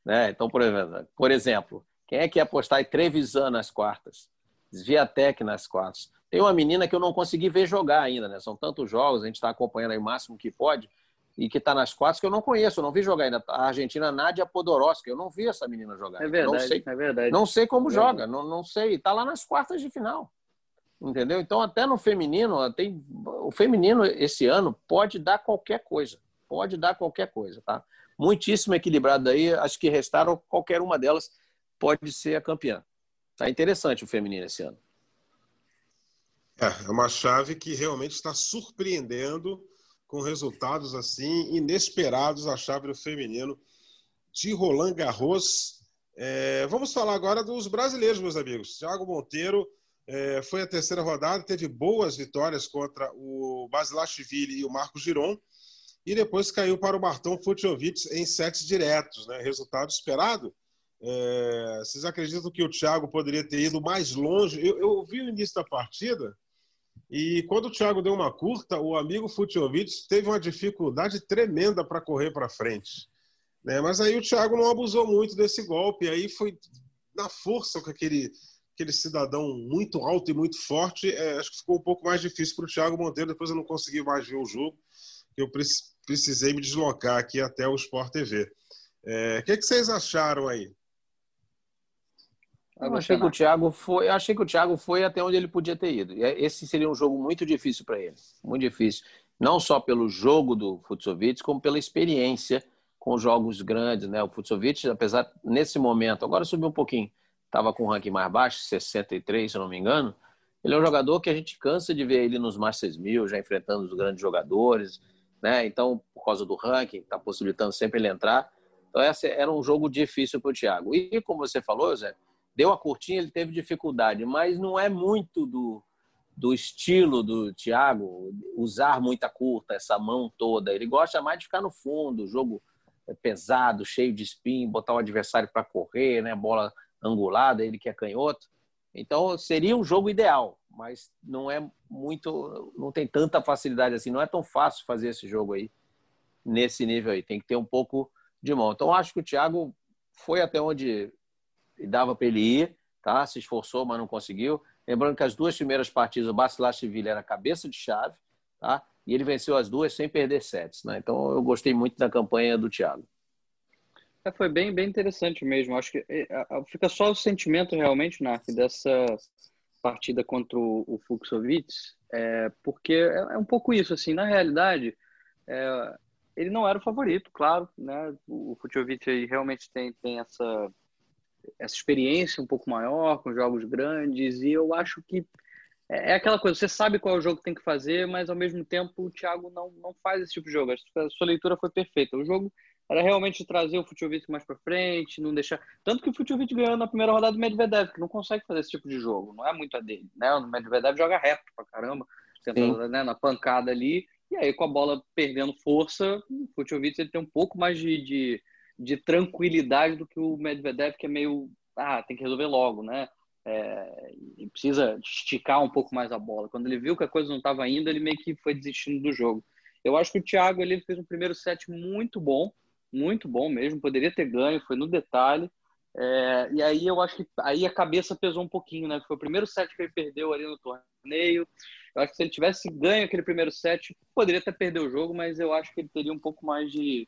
né? Então, por exemplo, por exemplo, quem é que ia apostar em Trevisan nas quartas? Sviatek nas quartas. Tem uma menina que eu não consegui ver jogar ainda, né? São tantos jogos, a gente está acompanhando aí o máximo que pode, e que está nas quartas que eu não conheço, eu não vi jogar ainda. A Argentina Nádia Podoroska, eu não vi essa menina jogar. É verdade, não sei, é verdade. Não sei como é joga, não, não sei. Está lá nas quartas de final. Entendeu? Então, até no feminino, tem, o feminino esse ano pode dar qualquer coisa. Pode dar qualquer coisa, tá? muitíssimo equilibrado aí. Acho que restaram qualquer uma delas pode ser a campeã. Tá interessante o feminino esse ano. É, é uma chave que realmente está surpreendendo com resultados assim inesperados a chave do feminino de Roland Garros. É, vamos falar agora dos brasileiros, meus amigos. Thiago Monteiro é, foi a terceira rodada, teve boas vitórias contra o Basilashvili e o Marco Giron, e depois caiu para o Bartão Futiovic em sets diretos. Né? Resultado esperado. É, vocês acreditam que o Thiago poderia ter ido mais longe? Eu, eu vi o início da partida e quando o Thiago deu uma curta, o amigo Futiovic teve uma dificuldade tremenda para correr para frente. Né? Mas aí o Thiago não abusou muito desse golpe, aí foi na força com aquele aquele cidadão muito alto e muito forte, é, acho que ficou um pouco mais difícil para o Thiago Monteiro. Depois eu não consegui mais ver o jogo, eu precisei me deslocar aqui até o Sport TV. É, o que, é que vocês acharam aí? Eu achei que o Thiago foi, eu achei que o Thiago foi até onde ele podia ter ido. É, esse seria um jogo muito difícil para ele, muito difícil, não só pelo jogo do Futsovic, como pela experiência com jogos grandes, né? O Futsovic, apesar nesse momento, agora subiu um pouquinho, estava com um ranking mais baixo, 63, se não me engano. Ele é um jogador que a gente cansa de ver ele nos Masters 1000, já enfrentando os grandes jogadores, né? Então, por causa do ranking, está possibilitando sempre ele entrar. Então, esse era um jogo difícil para o Thiago. E, como você falou, Zé, deu a curtinha, ele teve dificuldade, mas não é muito do, do estilo do Thiago usar muita curta, essa mão toda. Ele gosta mais de ficar no fundo, jogo pesado, cheio de spin, botar o adversário para correr, né? Bola angulada, ele que é canhoto. Então seria um jogo ideal, mas não é muito, não tem tanta facilidade assim, não é tão fácil fazer esse jogo aí nesse nível aí, tem que ter um pouco de mão. Então acho que o Thiago foi até onde dava para ele ir, tá? Se esforçou, mas não conseguiu. Lembrando que as duas primeiras partidas o Basilashvili era cabeça de chave, tá? E ele venceu as duas sem perder sets, né? Então eu gostei muito da campanha do Thiago. É, foi bem, bem interessante mesmo. Acho que é, fica só o sentimento realmente, Narc, dessa partida contra o, o é, porque é, é, um pouco isso, assim, na realidade, é, ele não era o favorito, claro, né? O Fuxovic realmente tem, tem essa, essa experiência um pouco maior, com jogos grandes, e eu acho que é, é aquela coisa, você sabe qual é o jogo que tem que fazer, mas ao mesmo tempo o Thiago não, não faz esse tipo de jogo. A sua leitura foi perfeita. O jogo era realmente trazer o Futiovic mais para frente, não deixar. Tanto que o Futiovic ganhou na primeira rodada do Medvedev, que não consegue fazer esse tipo de jogo, não é muito a dele, né? O Medvedev joga reto pra caramba, tentando, né, na pancada ali, e aí com a bola perdendo força, o Futiovic ele tem um pouco mais de, de, de, tranquilidade do que o Medvedev, que é meio. Ah, tem que resolver logo, né? É, precisa esticar um pouco mais a bola. Quando ele viu que a coisa não estava indo, ele meio que foi desistindo do jogo. Eu acho que o Thiago ele fez um primeiro set muito bom, muito bom mesmo, poderia ter ganho, foi no detalhe. É, e aí eu acho que aí a cabeça pesou um pouquinho, né? Foi o primeiro set que ele perdeu ali no torneio. Eu acho que se ele tivesse ganho aquele primeiro set, poderia até perder o jogo, mas eu acho que ele teria um pouco mais de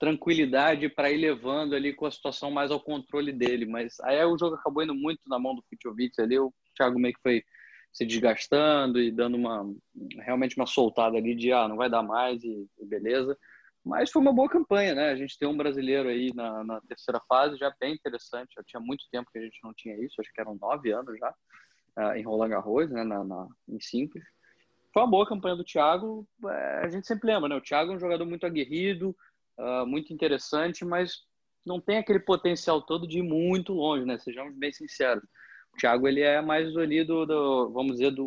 tranquilidade para ir levando ali com a situação mais ao controle dele. Mas aí o jogo acabou indo muito na mão do Futovic ali, o Thiago meio que foi se desgastando e dando uma realmente uma soltada ali de ah, não vai dar mais e, e beleza. Mas foi uma boa campanha, né? A gente tem um brasileiro aí na, na, terceira fase, já bem interessante. Já tinha muito tempo que a gente não tinha isso, acho que eram nove anos já, uh, em Roland Garros, né? Na, na, em simples. Foi uma boa campanha do Thiago. É, a gente sempre lembra, né? O Thiago é um jogador muito aguerrido, uh, muito interessante, mas não tem aquele potencial todo de ir muito longe, né? Sejamos bem sinceros. O Thiago, ele é mais ali do, do vamos dizer, do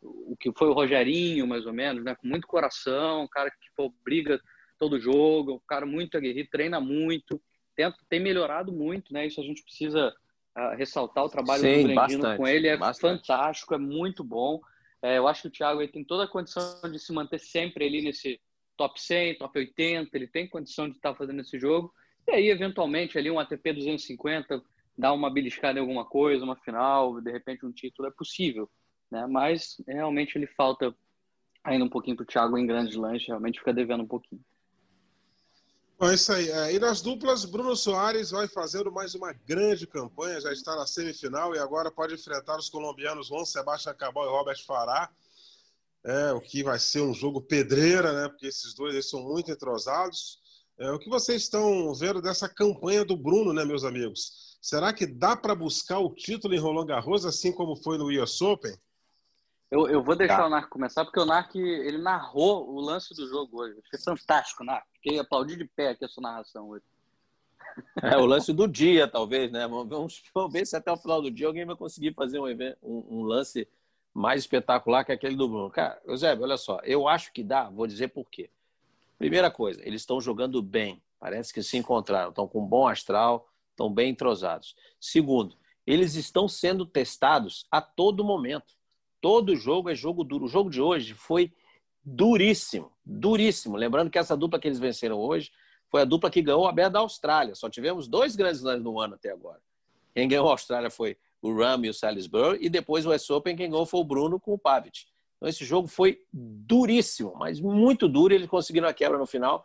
o que foi o Rogerinho, mais ou menos, né? Com muito coração, um cara que pô, briga todo jogo, um cara muito aguerrido, treina muito, tenta, tem melhorado muito, né? Isso a gente precisa uh, ressaltar o trabalho Sim, do Brandino bastante, com ele, é bastante. fantástico, é muito bom. É, eu acho que o Thiago ele tem toda a condição de se manter sempre ali nesse top 100, top 80, ele tem condição de estar fazendo esse jogo. E aí, eventualmente, ali um ATP 250, dar uma beliscada em alguma coisa, uma final, de repente um título, é possível. Né? Mas realmente ele falta ainda um pouquinho para o Thiago em grandes lanches, realmente fica devendo um pouquinho. Bom, é isso aí. É, e nas duplas, Bruno Soares vai fazendo mais uma grande campanha, já está na semifinal e agora pode enfrentar os colombianos Juan Sebastião Cabal e Robert Fará. É, o que vai ser um jogo pedreira, né? Porque esses dois eles são muito entrosados. É, o que vocês estão vendo dessa campanha do Bruno, né, meus amigos? Será que dá para buscar o título em Roland Garros, assim como foi no US Open? Eu, eu vou deixar tá. o Narco começar, porque o Narco ele narrou o lance do jogo hoje. Foi fantástico, Narco. Fiquei aplaudi de pé aqui a sua narração hoje. É o lance do dia, talvez, né? Vamos, vamos ver se até o final do dia alguém vai conseguir fazer um, evento, um, um lance mais espetacular que aquele do Bruno. Cara, Eusébio, olha só, eu acho que dá, vou dizer por quê. Primeira coisa, eles estão jogando bem, parece que se encontraram, estão com um bom astral, estão bem entrosados. Segundo, eles estão sendo testados a todo momento. Todo jogo é jogo duro. O jogo de hoje foi duríssimo, duríssimo. Lembrando que essa dupla que eles venceram hoje foi a dupla que ganhou a Aberta da Austrália. Só tivemos dois grandes lances no ano até agora. Quem ganhou a Austrália foi o Ram e o Salisbury, e depois o West Open, quem ganhou foi o Bruno com o Pavic. Então esse jogo foi duríssimo, mas muito duro, e eles conseguiram a quebra no final,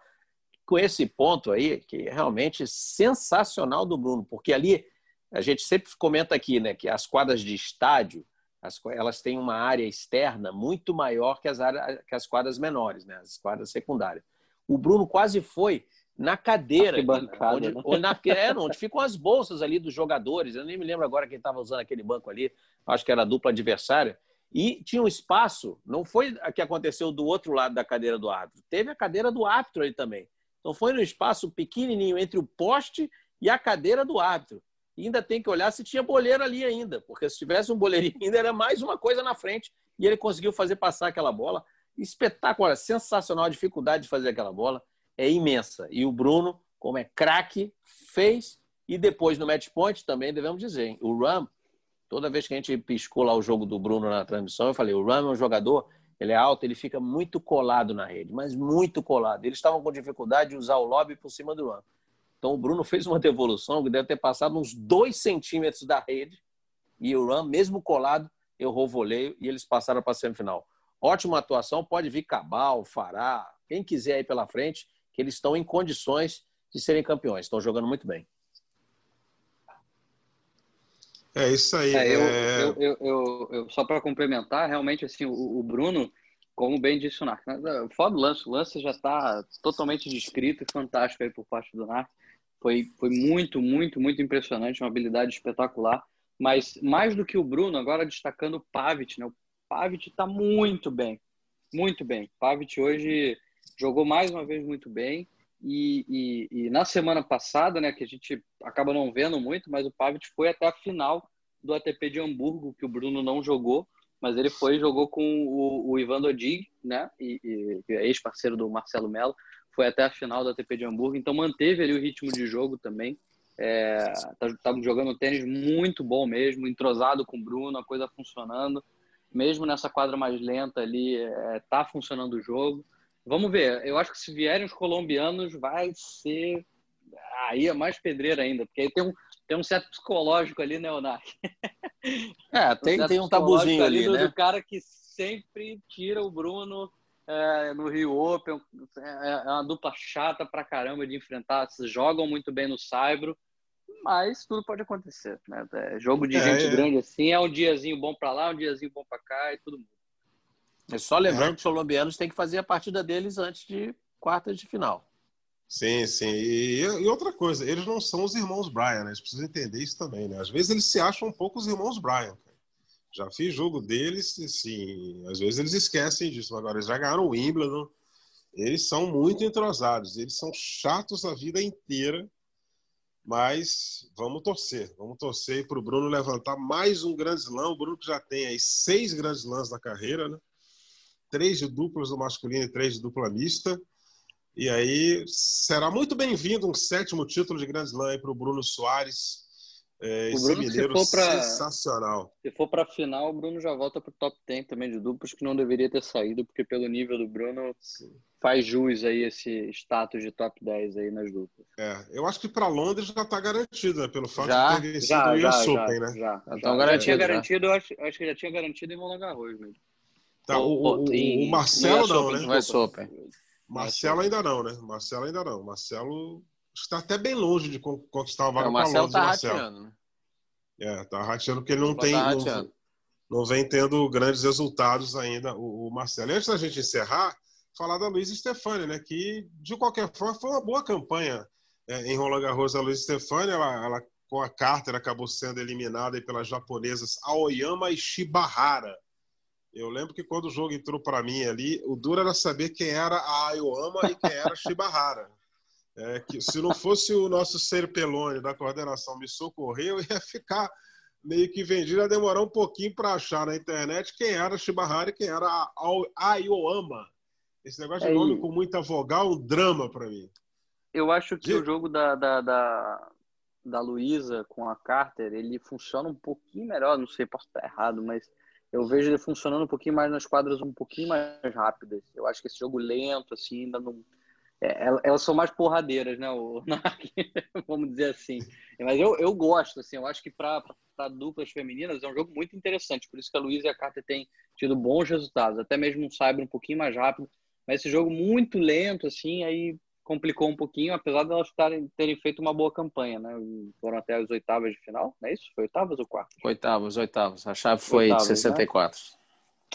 com esse ponto aí, que é realmente sensacional do Bruno, porque ali, a gente sempre comenta aqui, né, que as quadras de estádio, as, elas têm uma área externa muito maior que as, áreas, que as quadras menores, né, as quadras secundárias. O Bruno quase foi na cadeira, onde, né? onde, na, é, onde ficam as bolsas ali dos jogadores. Eu nem me lembro agora quem estava usando aquele banco ali, acho que era a dupla adversária. E tinha um espaço, não foi o que aconteceu do outro lado da cadeira do árbitro, teve a cadeira do árbitro ali também. Então foi no espaço pequenininho entre o poste e a cadeira do árbitro. E ainda tem que olhar se tinha boleiro ali ainda, porque se tivesse um boleirinho ainda era mais uma coisa na frente e ele conseguiu fazer passar aquela bola. Espetacular, sensacional a dificuldade de fazer aquela bola é imensa. E o Bruno, como é craque, fez. E depois no match point também devemos dizer, hein? o Ram, toda vez que a gente piscou lá o jogo do Bruno na transmissão, eu falei, o Ram é um jogador, ele é alto, ele fica muito colado na rede, mas muito colado. Eles estavam com dificuldade de usar o lobby por cima do Ram. Então o Bruno fez uma devolução que deve ter passado uns dois centímetros da rede e o Ram, mesmo colado, errou o voleio e eles passaram para a semifinal. Ótima atuação, pode vir Cabal, Fará, quem quiser ir pela frente que eles estão em condições de serem campeões, estão jogando muito bem. É isso aí. É, eu, é... Eu, eu, eu, só para complementar, realmente assim, o, o, Bruno, como bem disse o Narc, né, foda o lance, o lance já está totalmente descrito e fantástico aí por parte do Narc. Foi, foi muito, muito, muito impressionante, uma habilidade espetacular. Mas mais do que o Bruno, agora destacando o Pavic, né? O Pavic está muito bem, muito bem. Pavic hoje jogou mais uma vez muito bem. E, e, e, na semana passada, né, que a gente acaba não vendo muito, mas o Pavic foi até a final do ATP de Hamburgo, que o Bruno não jogou, mas ele foi e jogou com o, o Ivan Dodig, né, e, e é ex-parceiro do Marcelo Melo, foi até a final do ATP de Hamburgo, então manteve ali o ritmo de jogo também. É, tá, jogando tênis muito bom mesmo, entrosado com o Bruno, a coisa funcionando. Mesmo nessa quadra mais lenta ali, é, tá funcionando o jogo. Vamos ver. Eu acho que se vierem os colombianos, vai ser. Aí é mais pedreira ainda, porque aí tem um, tem um certo psicológico ali, né, Onar? É, tem um, tem um tabuzinho ali, do, né? Do cara que sempre tira o Bruno é, no Rio Open. É, é uma dupla chata pra caramba de enfrentar. Se jogam muito bem no Saibro, mas tudo pode acontecer. Né? É, jogo de é, gente é. grande assim é um diazinho bom pra lá, um diazinho bom pra cá e tudo mundo. É só lembrando é. que os colombianos têm que fazer a partida deles antes de quartas de final. Sim, sim. E, e, outra coisa, eles não são os irmãos Bryan, né? Eles precisam entender isso também, né? Às vezes eles se acham um pouco os irmãos Bryan. Cara. Já fiz jogo deles, sim. Às vezes eles esquecem disso. Agora, eles já ganharam o Wimbledon. Eles são muito entrosados. Eles são chatos a vida inteira. Mas vamos torcer. Vamos torcer para o Bruno levantar mais um grande slam. O Bruno que já tem aí seis grandes lãs na carreira, né? Três de duplas do masculino e três de dupla mista. E aí será muito bem-vindo um sétimo título de Grand Slam para o Bruno Soares. É, o Bruno, mineiro se for pra, sensacional. Se for para a final, o Bruno já volta para o top 10 também de duplas, que não deveria ter saído, porque pelo nível do Bruno Sim. faz jus aí esse status de top 10 aí nas duplas. É, eu acho que para Londres já está garantido, né, pelo fato já, de ter vencido já, o US Open, né? Já, já, já, já tinha garantido, eu acho, acho que já tinha garantido em Roland Garros mesmo. Tá, o, o, o, Marcelo não, né? Não é Open. Marcelo ainda não, né? Marcelo ainda não. Marcelo está até bem longe de conquistar a vaga é, o Marcelo tá rateando, né? É, tá rateando porque ele não tem. Tá não, não, vem tendo grandes resultados ainda, o, o Marcelo. E antes da gente encerrar, falar da Luiz Stefani, né? Que, de qualquer forma, foi uma boa campanha é, em Roland Garros. A Luiz Stefani, ela, ela, com a Carter, acabou sendo eliminada pelas japonesas Aoyama e Shibahara. Eu lembro que quando o jogo entrou para mim ali, o duro era saber quem era a Aoyama e quem era a Shibahara. É, que, se não fosse o nosso Serpelone da coordenação me socorrer, eu ia ficar meio que vendido, ia demorar um pouquinho para achar na internet quem era Shibahara e quem era a Aoyama. Esse negócio de é nome com muita vogal, um drama para mim. Eu acho que de... o jogo da, da, da, da Luísa com a Carter, ele funciona um pouquinho melhor, não sei, posso estar errado, mas eu vejo ele funcionando um pouquinho mais nas quadras um pouquinho mais rápidas. Eu acho que esse jogo lento, assim, ainda não. É, elas são mais porradeiras, né? O vamos dizer assim. Mas eu, eu gosto, assim, eu acho que para duplas femininas é um jogo muito interessante. Por isso que a Luísa e a Carter têm tido bons resultados. Até mesmo um cyber um pouquinho mais rápido. Mas esse jogo muito lento, assim, aí complicou um pouquinho, apesar de elas terem, terem feito uma boa campanha, né? Foram até as oitavas de final, não é isso? Foi oitavas ou quartas? Oitavas, oitavas. A chave foi oitavas, 64.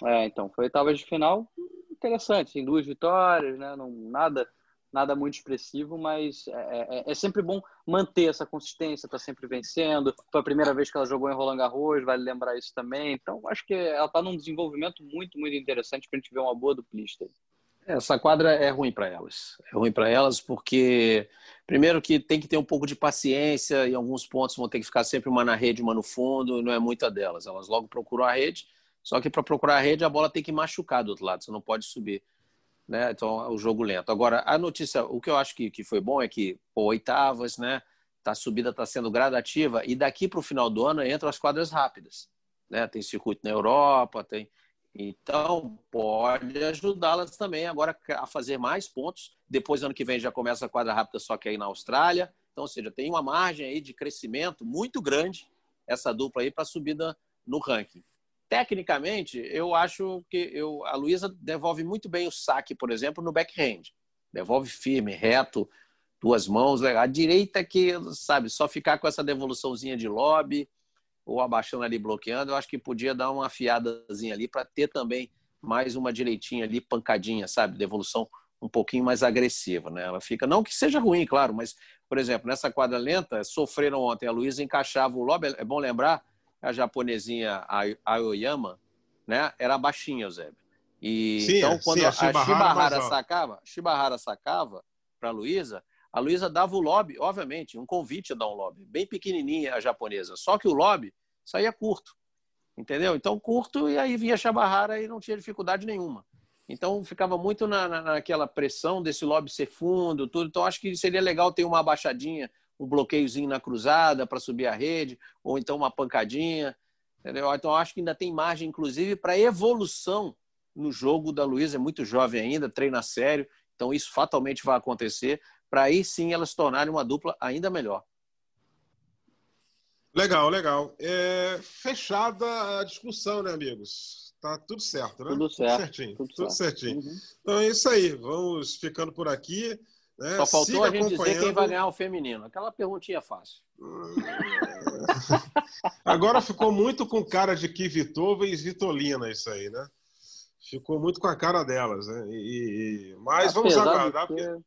Né? É, então, foi oitavas de final. Interessante, em duas vitórias, né? Não, nada, nada muito expressivo, mas é, é, é sempre bom manter essa consistência, tá sempre vencendo. Foi a primeira vez que ela jogou em Roland Garros, vale lembrar isso também. Então, acho que ela está num desenvolvimento muito, muito interessante para a gente ver uma boa duplista. Essa quadra é ruim para elas. É ruim para elas porque, primeiro, que tem que ter um pouco de paciência, em alguns pontos vão ter que ficar sempre uma na rede, uma no fundo, não é muita delas. Elas logo procuram a rede, só que para procurar a rede a bola tem que machucar do outro lado, você não pode subir. Né? Então, o jogo lento. Agora, a notícia, o que eu acho que, que foi bom é que, pô, oitavas, né? Tá, a subida está sendo gradativa e daqui para o final do ano entram as quadras rápidas. Né? Tem circuito na Europa, tem então, pode ajudá-las também agora a fazer mais pontos. Depois, ano que vem, já começa a quadra rápida, só que aí na Austrália. Então, ou seja, tem uma margem aí de crescimento muito grande, essa dupla aí, para subida no ranking. Tecnicamente, eu acho que eu, a Luísa devolve muito bem o saque, por exemplo, no backhand. Devolve firme, reto, duas mãos. A direita que, sabe, só ficar com essa devoluçãozinha de lobby ou abaixando ali, bloqueando, eu acho que podia dar uma afiadazinha ali para ter também mais uma direitinha ali, pancadinha, sabe? Devolução um pouquinho mais agressiva, né? Ela fica, não que seja ruim, claro, mas, por exemplo, nessa quadra lenta, sofreram ontem, a Luísa encaixava o lobby, é bom lembrar, a japonesinha Aoyama, né? Era baixinha, Eusébio. E sim, então, quando sim, a, a Shibahara sacava, Shibahara sacava para a Luísa, a Luísa dava o lobby, obviamente, um convite a dar um lobby, bem pequenininha a japonesa, só que o lobby saía curto, entendeu? Então, curto, e aí vinha a Shabahara e não tinha dificuldade nenhuma. Então, ficava muito na, na, naquela pressão desse lobby ser fundo, tudo. Então, acho que seria legal ter uma abaixadinha, um bloqueiozinho na cruzada para subir a rede, ou então uma pancadinha, entendeu? Então, acho que ainda tem margem, inclusive, para evolução no jogo da Luísa, é muito jovem ainda, treina sério, então isso fatalmente vai acontecer para aí sim elas se tornarem uma dupla ainda melhor. Legal, legal. É, fechada a discussão, né, amigos? Tá tudo certo, né? Tudo certo. Tudo certinho. Tudo, tudo certinho. Uhum. Então é isso aí. Vamos ficando por aqui. Né? Só faltou Siga a gente dizer quem vai ganhar o feminino. Aquela perguntinha fácil. Agora ficou muito com cara de Kivitova e Vitolina isso aí, né? Ficou muito com a cara delas, né? E, e... Mas Apesar vamos aguardar. Porque...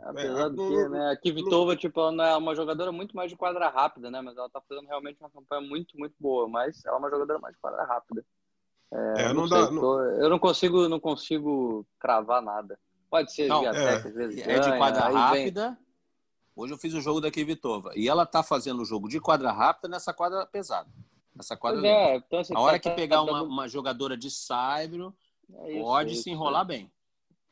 Apesar é, do que, né? A Kvitova, no... tipo, ela é uma jogadora muito mais de quadra rápida, né? Mas ela tá fazendo realmente uma campanha muito, muito boa. Mas ela é uma jogadora mais de quadra rápida. É, é, não, não dá, tô... Eu não consigo, não consigo cravar nada. Pode ser não, é. às vezes. É de quadra rápida. Vem... Hoje eu fiz o jogo da Kvitova. E ela tá fazendo o jogo de quadra rápida nessa quadra pesada. Nessa quadra é, então, assim, A hora tá, que tá pegar tá, uma, uma jogadora de saibro, é pode se enrolar bem.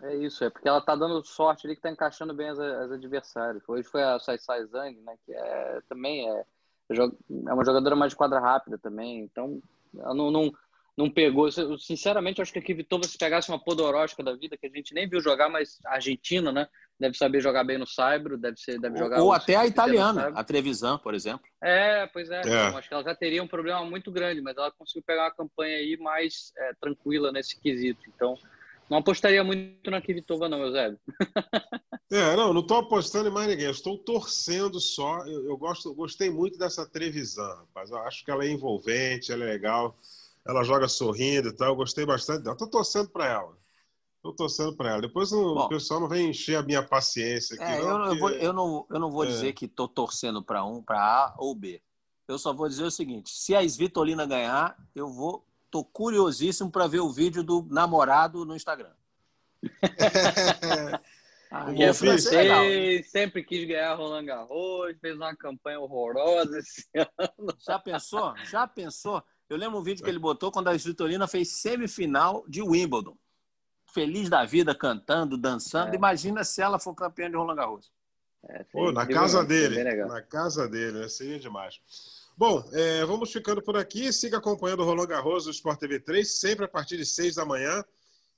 É isso, é porque ela tá dando sorte ali que tá encaixando bem as, as adversários. Hoje foi a Sai Sai Zhang, né? Que é, também é, é uma jogadora mais de quadra rápida também. Então, ela não, não, não pegou. Sinceramente, acho que a Kvitova, se pegasse uma Podoroska da vida, que a gente nem viu jogar, mas argentina, né? Deve saber jogar bem no Saibro, deve, ser, deve jogar. Ou até a italiana, a Trevisan, por exemplo. É, pois é. é. Então, acho que ela já teria um problema muito grande, mas ela conseguiu pegar uma campanha aí mais é, tranquila nesse quesito. Então, não apostaria muito na Kvitova, não, Eusébio. é, não, não estou apostando em mais ninguém. Eu estou torcendo só. Eu, eu, gosto, eu gostei muito dessa Trevisan, rapaz. Eu acho que ela é envolvente, ela é legal. Ela joga sorrindo e tal. Eu gostei bastante dela. Estou torcendo para ela. Tô torcendo para ela. Depois o Bom, pessoal não vem encher a minha paciência aqui. É, não, eu, porque... eu, vou, eu, não, eu não vou é. dizer que tô torcendo para um, para A ou B. Eu só vou dizer o seguinte: se a Svitolina ganhar, eu vou. Tô curiosíssimo para ver o vídeo do namorado no Instagram. Ah, o francês sempre quis ganhar Roland Garros, fez uma campanha horrorosa esse ano. Já pensou? Já pensou? Eu lembro um vídeo que ele botou quando a Svitolina fez semifinal de Wimbledon. Feliz da vida, cantando, dançando. É. Imagina se ela for campeã de Roland Garros. É, Pô, na casa dele. Na casa dele, né? Seria demais. Bom, é, vamos ficando por aqui. Siga acompanhando o Roland Garros do Sport TV 3, sempre a partir de 6 da manhã.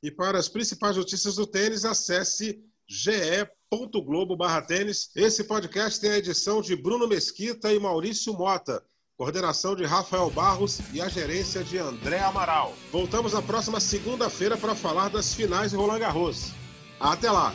E para as principais notícias do tênis, acesse ge.globo tênis. Esse podcast tem a edição de Bruno Mesquita e Maurício Mota, coordenação de Rafael Barros e a gerência de André Amaral. Voltamos na próxima segunda-feira para falar das finais de Roland Garros. Até lá!